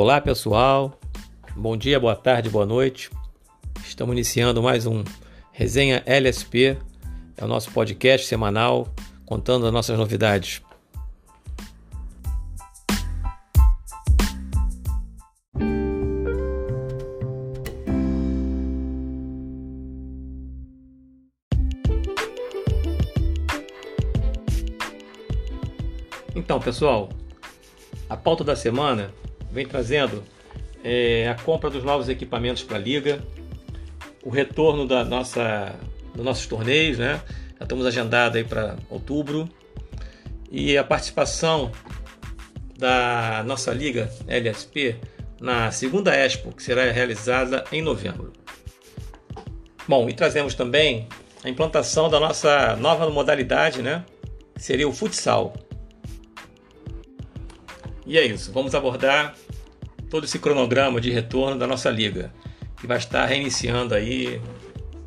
Olá pessoal, bom dia, boa tarde, boa noite. Estamos iniciando mais um Resenha LSP, é o nosso podcast semanal contando as nossas novidades. Então, pessoal, a pauta da semana vem trazendo é, a compra dos novos equipamentos para a liga, o retorno da nossa, dos nossos torneios, né? Já estamos agendados aí para outubro e a participação da nossa liga LSP na segunda Expo, que será realizada em novembro. Bom, e trazemos também a implantação da nossa nova modalidade, né? Que seria o futsal. E é isso, vamos abordar todo esse cronograma de retorno da nossa liga, que vai estar reiniciando aí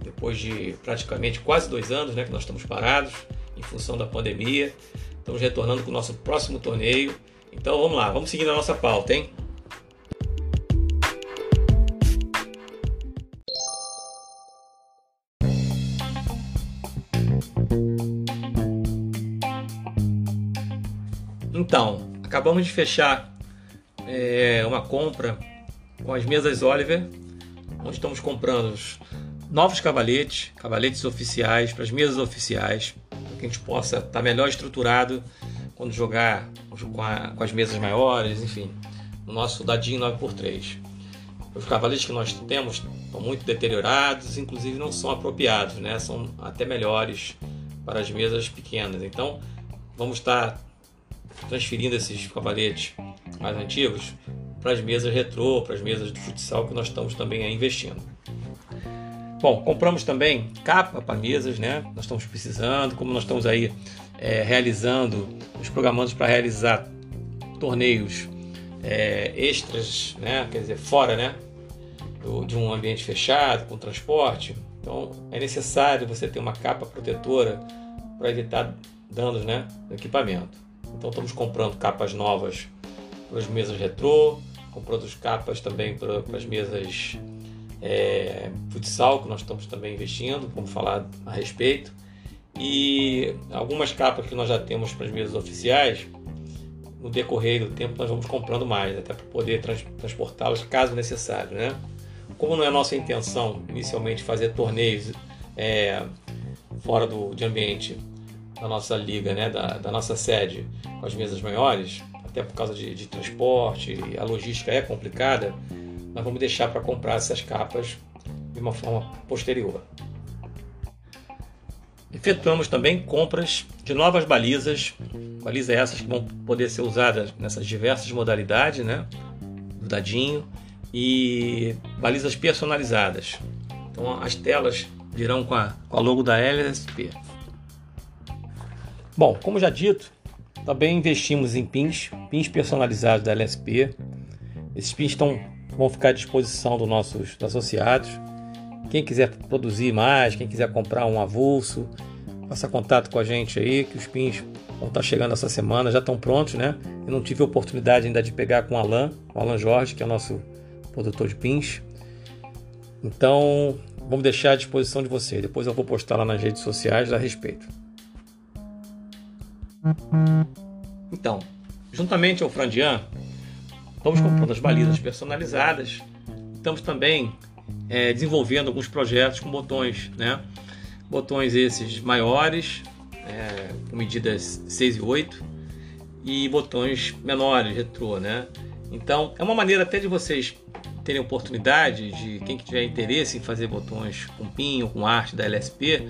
depois de praticamente quase dois anos né, que nós estamos parados em função da pandemia. Estamos retornando com o nosso próximo torneio. Então vamos lá, vamos seguir a nossa pauta, hein? Acabamos de fechar é, uma compra com as mesas Oliver. Nós estamos comprando novos cavaletes, cavaletes oficiais para as mesas oficiais, para que a gente possa estar tá melhor estruturado quando jogar com, a, com as mesas maiores, enfim, no nosso dadinho 9x3. Os cavaletes que nós temos estão muito deteriorados, inclusive não são apropriados, né? são até melhores para as mesas pequenas. Então, vamos estar tá transferindo esses cavaletes mais antigos para as mesas retrô, para as mesas de futsal que nós estamos também investindo. Bom, compramos também capa para mesas, né? Nós estamos precisando, como nós estamos aí é, realizando, nos programando para realizar torneios é, extras, né? Quer dizer, fora, né? Do, de um ambiente fechado, com transporte. Então, é necessário você ter uma capa protetora para evitar danos, né? No equipamento. Então estamos comprando capas novas para as mesas retrô, comprando capas também para, para as mesas é, futsal, que nós estamos também investindo, vamos falar a respeito. E algumas capas que nós já temos para as mesas oficiais, no decorrer do tempo nós vamos comprando mais, até para poder trans, transportá-las caso necessário. Né? Como não é nossa intenção inicialmente fazer torneios é, fora do, de ambiente da nossa liga, né, da, da nossa sede, com as mesas maiores, até por causa de, de transporte, a logística é complicada, nós vamos deixar para comprar essas capas de uma forma posterior. Efetuamos também compras de novas balizas, balizas essas que vão poder ser usadas nessas diversas modalidades, né? Do dadinho e balizas personalizadas. Então as telas virão com a, com a logo da LSP. Bom, como já dito, também investimos em pins, pins personalizados da LSP. Esses pins estão, vão ficar à disposição dos nossos associados. Quem quiser produzir mais, quem quiser comprar um avulso, faça contato com a gente aí, que os pins vão estar chegando essa semana, já estão prontos, né? Eu não tive a oportunidade ainda de pegar com o Alan, o Alan Jorge, que é o nosso produtor de pins. Então, vamos deixar à disposição de você. Depois eu vou postar lá nas redes sociais a respeito. Então, juntamente ao Frandian, estamos comprando as balizas personalizadas, estamos também é, desenvolvendo alguns projetos com botões, né? Botões esses maiores, é, com medidas 6 e 8, e botões menores, retrô, né? Então, é uma maneira até de vocês terem oportunidade de quem tiver interesse em fazer botões com pinho, com arte da LSP,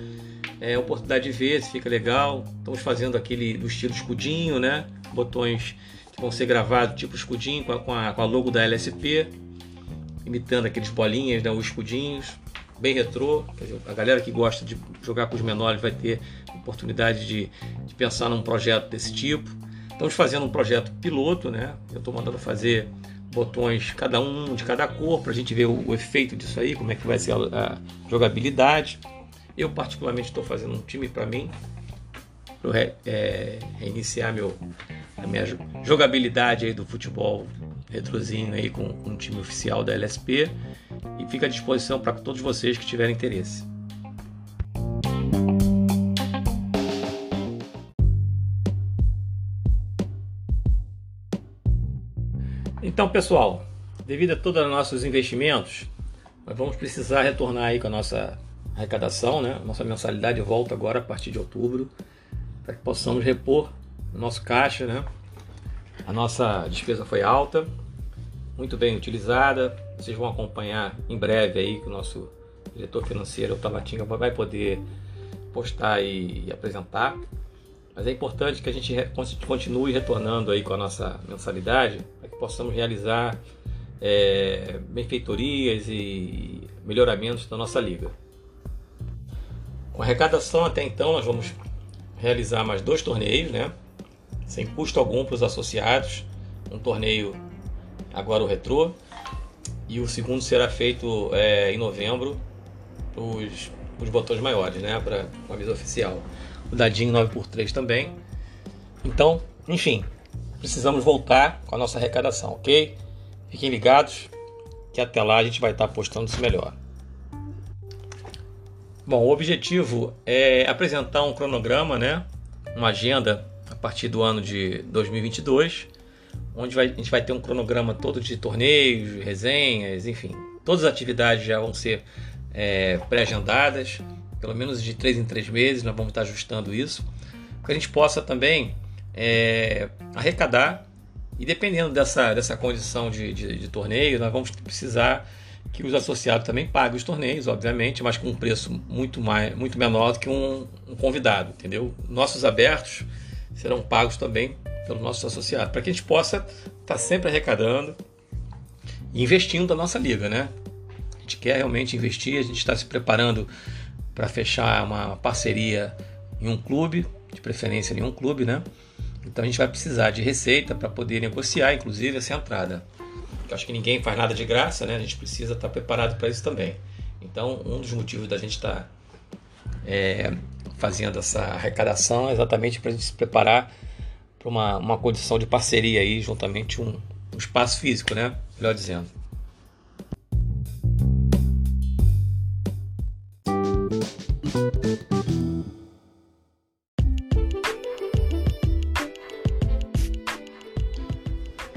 é oportunidade de ver se fica legal. Estamos fazendo aquele do estilo escudinho, né? Botões que vão ser gravados tipo escudinho com a, com a, com a logo da LSP, imitando aqueles bolinhas, né? Os escudinhos, bem retrô. A galera que gosta de jogar com os menores vai ter oportunidade de, de pensar num projeto desse tipo. Estamos fazendo um projeto piloto, né? Eu estou mandando fazer botões, cada um de cada cor, para a gente ver o, o, efeito disso aí, como é que vai ser a, a jogabilidade. Eu, particularmente, estou fazendo um time para mim, para é, reiniciar meu, a minha jogabilidade aí do futebol retrozinho aí com, com o time oficial da LSP e fica à disposição para todos vocês que tiverem interesse. Então, pessoal, devido a todos os nossos investimentos, nós vamos precisar retornar aí com a nossa arrecadação, né? Nossa mensalidade volta agora a partir de outubro, para que possamos repor o nosso caixa, né? A nossa despesa foi alta, muito bem utilizada. Vocês vão acompanhar em breve aí que o nosso diretor financeiro, o Tabatinga, vai poder postar e apresentar. Mas é importante que a gente continue retornando aí com a nossa mensalidade para que possamos realizar é, benfeitorias e melhoramentos da nossa liga. Com arrecadação até então nós vamos realizar mais dois torneios, né? Sem custo algum para os associados. Um torneio agora o retrô e o segundo será feito é, em novembro para os botões maiores, né? Para a mesa oficial o dadinho 9x3 também. Então, enfim, precisamos voltar com a nossa arrecadação, ok? Fiquem ligados que até lá a gente vai estar postando isso melhor. Bom, o objetivo é apresentar um cronograma, né? Uma agenda a partir do ano de 2022, onde vai, a gente vai ter um cronograma todo de torneios, resenhas, enfim, todas as atividades já vão ser é, pré-agendadas pelo menos de três em três meses, nós vamos estar ajustando isso, para que a gente possa também é, arrecadar e dependendo dessa, dessa condição de, de, de, torneio, nós vamos precisar que os associados também paguem os torneios, obviamente, mas com um preço muito, mais, muito menor do que um, um convidado, entendeu? Nossos abertos serão pagos também pelos nossos associados, para que a gente possa estar sempre arrecadando e investindo na nossa liga, né? A gente quer realmente investir, a gente está se preparando para fechar uma parceria em um clube, de preferência em um clube, né? Então a gente vai precisar de receita para poder negociar, inclusive, essa entrada. Eu acho que ninguém faz nada de graça, né? A gente precisa estar tá preparado para isso também. Então, um dos motivos da gente estar tá, é, fazendo essa arrecadação é exatamente para a gente se preparar para uma, uma condição de parceria aí, juntamente um, um espaço físico, né? Melhor dizendo.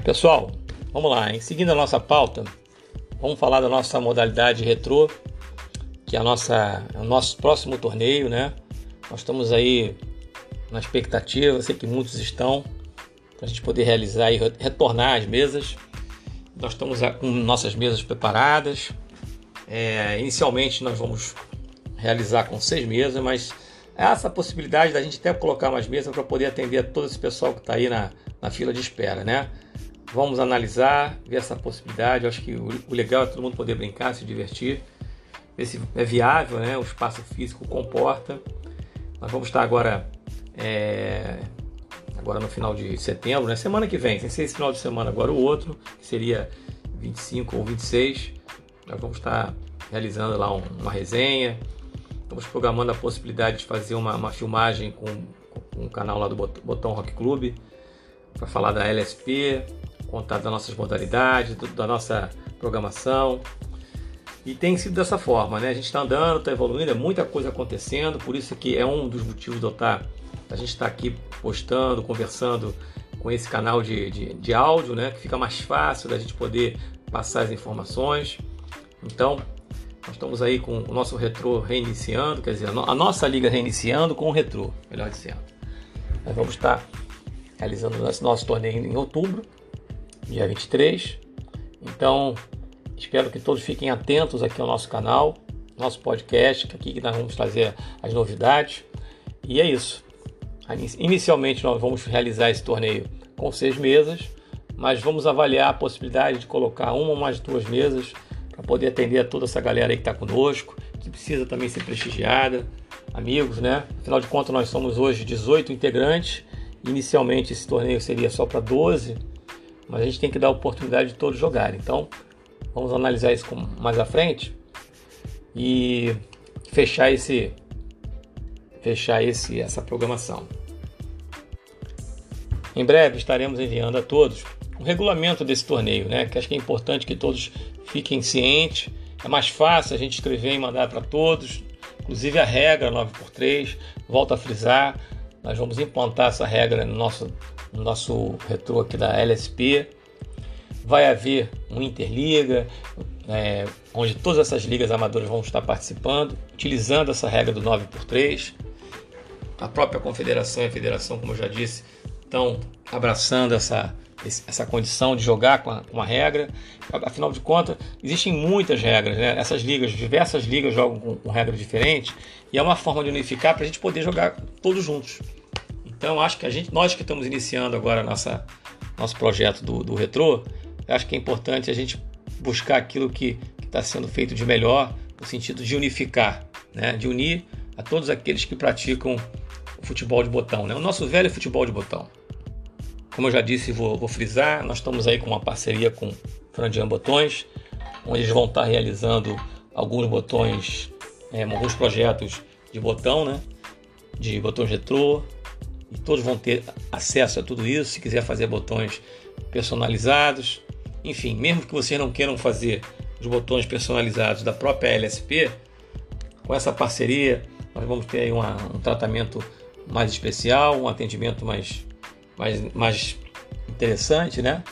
Pessoal, vamos lá, em seguindo a nossa pauta, vamos falar da nossa modalidade retrô, que é a nossa, é o nosso próximo torneio, né? Nós estamos aí na expectativa, sei que muitos estão, para a gente poder realizar e retornar as mesas. Nós estamos com nossas mesas preparadas. É, inicialmente nós vamos realizar com seis mesas, mas essa possibilidade da gente até colocar mais mesas para poder atender todo esse pessoal que está aí na, na fila de espera, né? Vamos analisar, ver essa possibilidade. Eu acho que o, legal é todo mundo poder brincar, se divertir, ver se é viável, né? O espaço físico comporta. Nós vamos estar agora, é, agora no final de setembro, né? Semana que vem, sem ser esse final de semana, agora o outro, que seria 25 ou 26. Nós vamos estar realizando lá um, uma resenha. Estamos programando a possibilidade de fazer uma, uma filmagem com, com um canal lá do Botão Rock Club para falar da LSP, contar das nossas modalidades, da nossa programação. E tem sido dessa forma, né? A gente está andando, está evoluindo, é muita coisa acontecendo, por isso que é um dos motivos de eu estar, tá, a gente estar tá aqui postando, conversando com esse canal de, de, de áudio, né? Que fica mais fácil da gente poder passar as informações. Então, nós estamos aí com o nosso retrô reiniciando, quer dizer, a nossa liga reiniciando com o retrô, melhor dizendo. Nós vamos estar realizando nosso, nosso torneio em outubro dia 23. Então, espero que todos fiquem atentos aqui ao nosso canal, nosso podcast, que aqui nós vamos trazer as novidades. E é isso. Inicialmente nós vamos realizar esse torneio com seis mesas, mas vamos avaliar a possibilidade de colocar uma ou mais duas mesas para poder atender a toda essa galera aí que está conosco, que precisa também ser prestigiada, amigos, né? Afinal de contas, nós somos hoje 18 integrantes. Inicialmente esse torneio seria só para 12 mas a gente tem que dar a oportunidade de todos jogarem. Então, vamos analisar isso mais à frente e fechar esse fechar esse essa programação. Em breve estaremos enviando a todos um regulamento desse torneio, né? Que acho que é importante que todos fiquem cientes. É mais fácil a gente escrever e mandar para todos, inclusive a regra 9x3. Volto a frisar, nós vamos implantar essa regra no nosso, no nosso retrô aqui da LSP. Vai haver um Interliga, é, onde todas essas ligas amadoras vão estar participando, utilizando essa regra do 9x3. A própria confederação e a federação, como eu já disse, estão abraçando essa, essa condição de jogar com a, com a regra. Afinal de contas, existem muitas regras, né? Essas ligas, diversas ligas jogam com, com regras diferentes e é uma forma de unificar para a gente poder jogar todos juntos. Então, acho que a gente, nós que estamos iniciando agora nossa, nosso projeto do, do Retro, acho que é importante a gente buscar aquilo que está sendo feito de melhor, no sentido de unificar, né? de unir a todos aqueles que praticam o futebol de botão, né? o nosso velho futebol de botão. Como eu já disse, vou, vou frisar, nós estamos aí com uma parceria com Frandian Botões, onde eles vão estar realizando alguns botões, é, alguns projetos de botão, né? de botões retrô, e todos vão ter acesso a tudo isso. Se quiser fazer botões personalizados, enfim, mesmo que vocês não queiram fazer os botões personalizados da própria LSP, com essa parceria nós vamos ter uma, um tratamento mais especial, um atendimento mais, mais, mais interessante, né?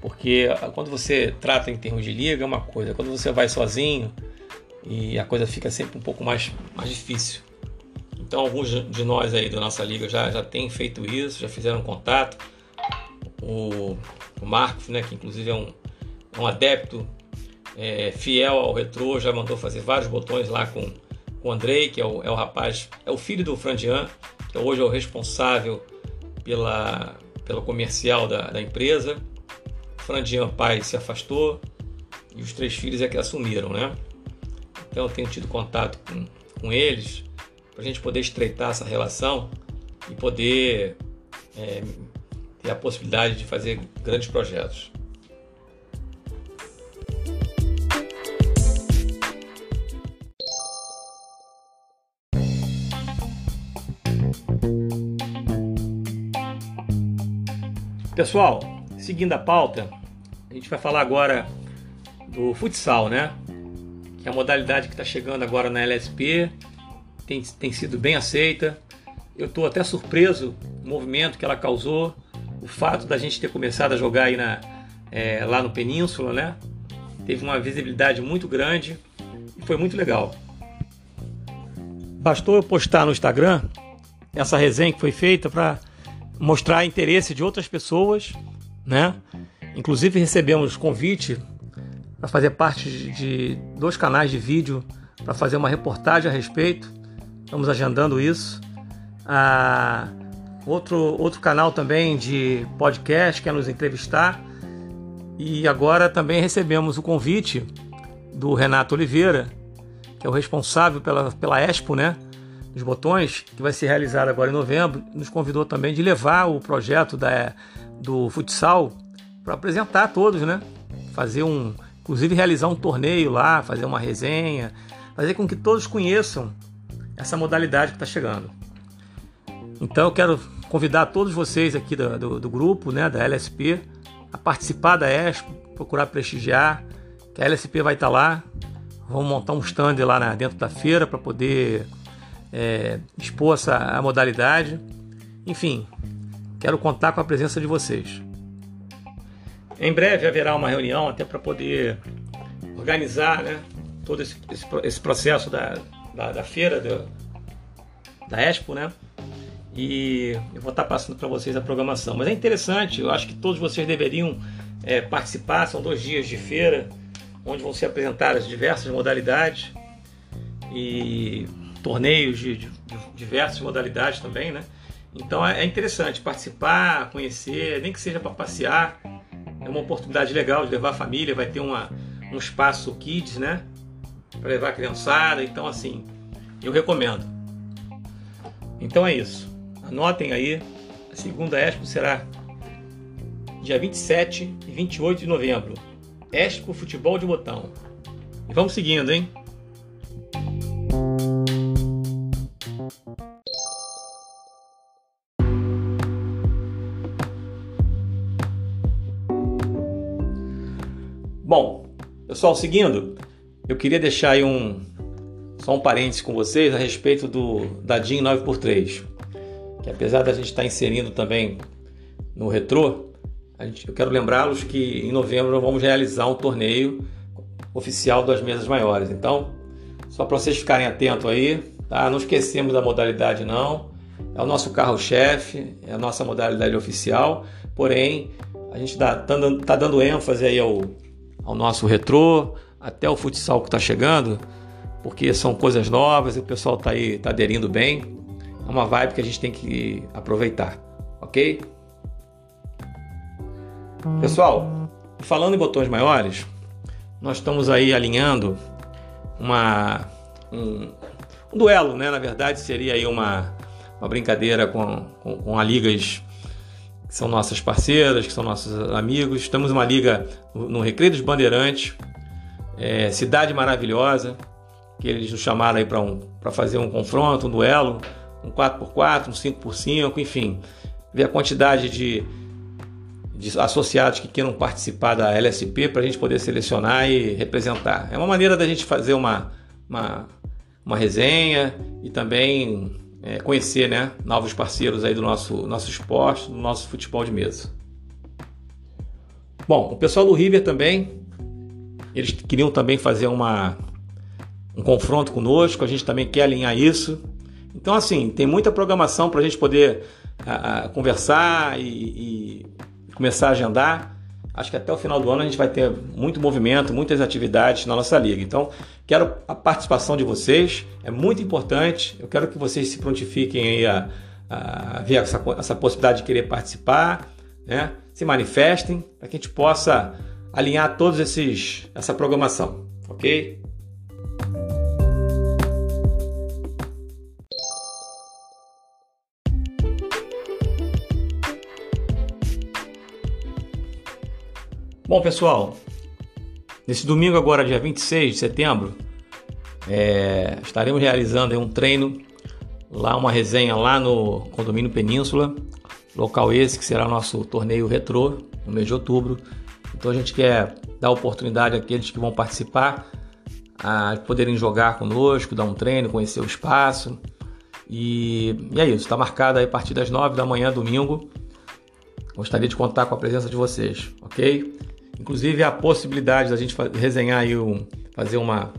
Porque quando você trata em termos de liga é uma coisa, quando você vai sozinho e a coisa fica sempre um pouco mais, mais difícil. Então alguns de nós aí da nossa liga já, já têm feito isso, já fizeram contato. O o Marcos, né, que inclusive é um, é um adepto é, fiel ao retrô, já mandou fazer vários botões lá com, com o Andrei, que é o, é o rapaz, é o filho do Frandian, que hoje é o responsável pela, pela comercial da, da empresa. O Frandian pai se afastou e os três filhos é que assumiram, né? Então eu tenho tido contato com, com eles para a gente poder estreitar essa relação e poder é, e a possibilidade de fazer grandes projetos. Pessoal, seguindo a pauta, a gente vai falar agora do futsal, né? Que é a modalidade que está chegando agora na LSP, tem, tem sido bem aceita. Eu estou até surpreso o movimento que ela causou o fato da gente ter começado a jogar aí na, é, lá no Península, né? Teve uma visibilidade muito grande e foi muito legal. Bastou eu postar no Instagram essa resenha que foi feita para mostrar interesse de outras pessoas, né? Inclusive recebemos convite para fazer parte de dois canais de vídeo para fazer uma reportagem a respeito. Estamos agendando isso. A outro, outro canal também de podcast quer nos entrevistar. E agora também recebemos o convite do Renato Oliveira, que é o responsável pela, pela Expo, né? Dos botões, que vai ser realizada agora em novembro. Nos convidou também de levar o projeto da, do futsal para apresentar a todos, né? Fazer um. Inclusive realizar um torneio lá, fazer uma resenha, fazer com que todos conheçam essa modalidade que está chegando. Então eu quero convidar todos vocês aqui do, do, do, grupo, né, da LSP, a participar da Expo, procurar prestigiar, que a LSP vai estar lá. Vamos montar um stand lá na, dentro da feira para poder é, expor essa a modalidade. Enfim, quero contar com a presença de vocês. Em breve haverá uma reunião até para poder organizar né, todo esse, esse, esse processo da, da, da feira, do, da Expo, né? e eu vou estar passando para vocês a programação. Mas é interessante, eu acho que todos vocês deveriam é, participar. São dois dias de feira onde vão ser apresentadas diversas modalidades e torneios de, de, de diversas modalidades também, né? Então é, é interessante participar, conhecer, nem que seja para passear. É uma oportunidade legal de levar a família, vai ter uma, um espaço kids, né? Para levar a criançada. Então, assim, eu recomendo. Então é isso. Anotem aí, a segunda Expo será dia 27 e 28 de novembro. Expo Futebol de Botão. E vamos seguindo, hein? Bom, pessoal, seguindo, eu queria deixar aí um só um parênteses com vocês a respeito do da DIN 9x3, que apesar da gente estar inserindo também no retrô, gente, eu quero lembrá-los que em novembro vamos realizar um torneio oficial das mesas maiores. Então, só para vocês ficarem atentos aí, tá? Não esquecemos da modalidade não. É o nosso carro-chefe, é a nossa modalidade oficial. Porém, a gente está tá, tá dando ênfase aí ao, ao nosso retrô, até o futsal que está chegando, porque são coisas novas e o pessoal está aí tá aderindo bem. É uma vibe que a gente tem que aproveitar, ok? Pessoal, falando em botões maiores, nós estamos aí alinhando uma, um, um duelo, né? Na verdade, seria aí uma, uma brincadeira com, com, com a ligas que são nossas parceiras, que são nossos amigos. Estamos uma liga no, Recreio dos Bandeirantes, é, Cidade Maravilhosa, que eles nos chamaram aí para um, fazer um confronto, um duelo, um 4x4, um 5x5, enfim, ver a quantidade de de associados que queiram participar da LSP para a gente poder selecionar e representar. É uma maneira da gente fazer uma, uma, uma resenha e também é, conhecer né, novos parceiros aí do nosso, nosso esporte, do nosso futebol de mesa. Bom, o pessoal do River também, eles queriam também fazer uma, um confronto conosco, a gente também quer alinhar isso. Então, assim, tem muita programação para a gente poder a, a, conversar e, e começar a agendar. Acho que até o final do ano a gente vai ter muito movimento, muitas atividades na nossa liga. Então, quero a participação de vocês, é muito importante. Eu quero que vocês se prontifiquem a, a ver essa, essa possibilidade de querer participar, né? se manifestem, para que a gente possa alinhar todos esses essa programação, ok? Bom, pessoal, nesse domingo agora, dia 26 de setembro, é, estaremos realizando um treino, lá uma resenha lá no Condomínio Península, local esse que será nosso torneio retrô no mês de outubro. Então a gente quer dar oportunidade àqueles que vão participar a poderem jogar conosco, dar um treino, conhecer o espaço. E, e é isso, está marcado aí a partir das 9 da manhã, domingo. Gostaria de contar com a presença de vocês, ok? Inclusive a possibilidade da gente resenhar aí um, fazer uma,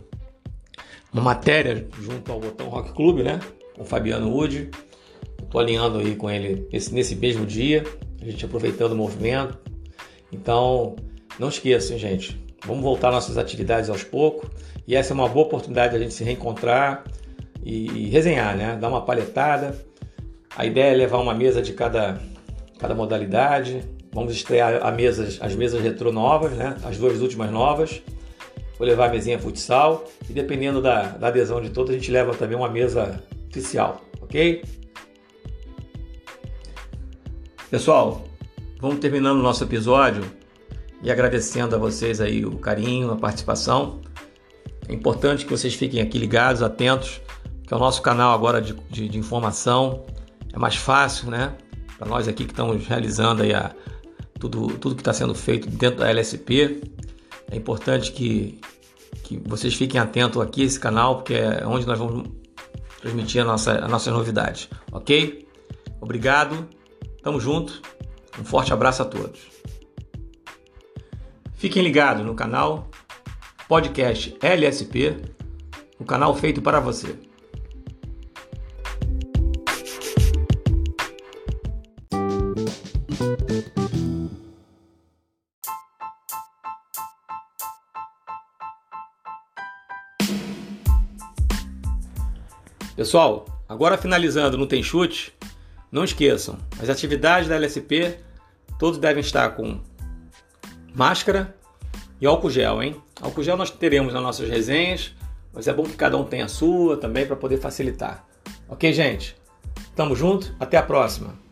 uma matéria junto ao Botão Rock Club, né? Com o Fabiano Wood. Estou alinhando aí com ele esse, nesse mesmo dia, a gente aproveitando o movimento. Então, não esqueçam, gente. Vamos voltar nossas atividades aos poucos. E essa é uma boa oportunidade da gente se reencontrar e, e resenhar, né? Dar uma palhetada. A ideia é levar uma mesa de cada, cada modalidade, Vamos estrear a mesas, as mesas retrô novas, né? as duas últimas novas. Vou levar a mesinha futsal e dependendo da, da adesão de todos, a gente leva também uma mesa oficial, ok? Pessoal, vamos terminando o nosso episódio e agradecendo a vocês aí o carinho, a participação. É importante que vocês fiquem aqui ligados, atentos, que é o nosso canal agora de, de, de informação. É mais fácil, né? Para nós aqui que estamos realizando aí a, tudo, tudo que está sendo feito dentro da LSP. É importante que, que vocês fiquem atentos aqui esse canal, porque é onde nós vamos transmitir a nossa, as nossas novidades, ok? Obrigado, tamo junto, um forte abraço a todos. Fiquem ligados no canal Podcast LSP, o canal feito para você. Pessoal, agora finalizando no Tem Chute, não esqueçam, as atividades da LSP todos devem estar com máscara e álcool gel, hein? Álcool gel nós teremos nas nossas resenhas, mas é bom que cada um tenha a sua também para poder facilitar. Ok, gente? Tamo junto, até a próxima!